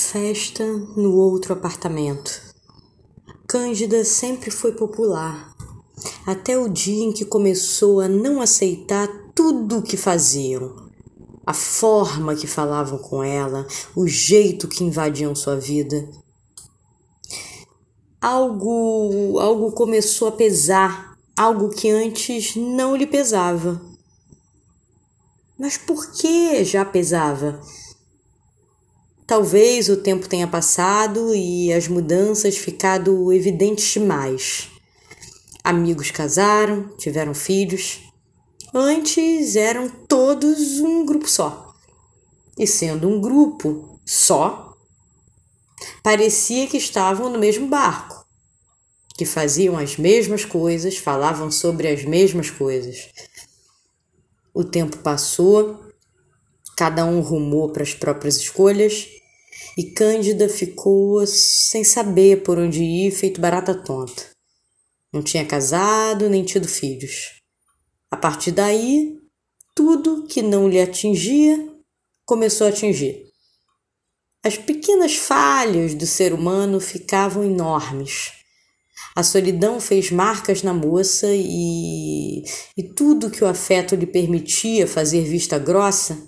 Festa no outro apartamento. Cândida sempre foi popular, até o dia em que começou a não aceitar tudo o que faziam. A forma que falavam com ela, o jeito que invadiam sua vida. Algo, algo começou a pesar, algo que antes não lhe pesava. Mas por que já pesava? Talvez o tempo tenha passado e as mudanças ficado evidentes demais. Amigos casaram, tiveram filhos. Antes eram todos um grupo só. E sendo um grupo só, parecia que estavam no mesmo barco, que faziam as mesmas coisas, falavam sobre as mesmas coisas. O tempo passou, cada um rumou para as próprias escolhas e Cândida ficou sem saber por onde ir, feito barata tonta. Não tinha casado nem tido filhos. A partir daí, tudo que não lhe atingia começou a atingir. As pequenas falhas do ser humano ficavam enormes. A solidão fez marcas na moça e, e tudo que o afeto lhe permitia fazer vista grossa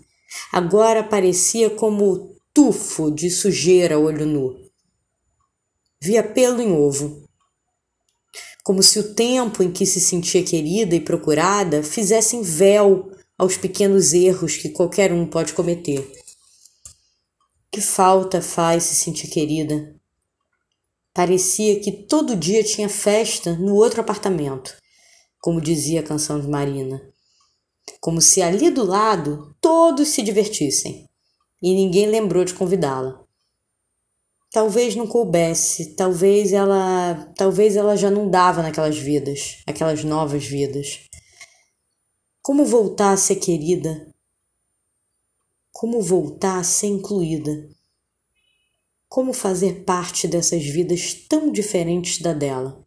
agora parecia como tufo de sujeira olho nu. Via pelo em ovo. Como se o tempo em que se sentia querida e procurada fizessem véu aos pequenos erros que qualquer um pode cometer. Que falta faz se sentir querida? Parecia que todo dia tinha festa no outro apartamento, como dizia a canção de Marina. Como se ali do lado todos se divertissem e ninguém lembrou de convidá-la. Talvez não coubesse, talvez ela, talvez ela já não dava naquelas vidas, aquelas novas vidas. Como voltar a ser querida? Como voltar a ser incluída? Como fazer parte dessas vidas tão diferentes da dela?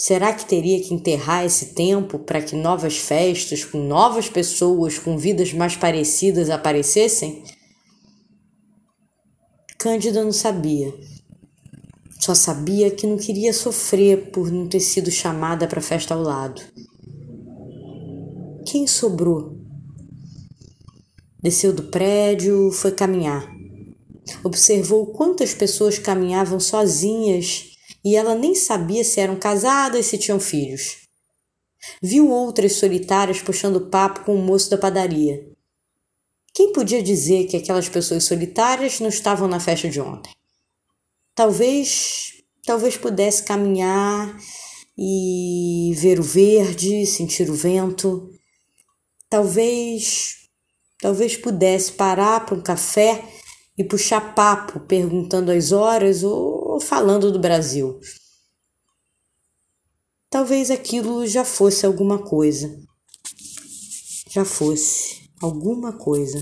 Será que teria que enterrar esse tempo para que novas festas, com novas pessoas, com vidas mais parecidas aparecessem? Cândida não sabia. Só sabia que não queria sofrer por não ter sido chamada para a festa ao lado. Quem sobrou? Desceu do prédio, foi caminhar. Observou quantas pessoas caminhavam sozinhas e ela nem sabia se eram casadas e se tinham filhos. Viu outras solitárias puxando papo com o moço da padaria. Quem podia dizer que aquelas pessoas solitárias não estavam na festa de ontem? Talvez, talvez pudesse caminhar e ver o verde, sentir o vento. Talvez, talvez pudesse parar para um café e puxar papo perguntando as horas ou falando do Brasil. Talvez aquilo já fosse alguma coisa. Já fosse alguma coisa.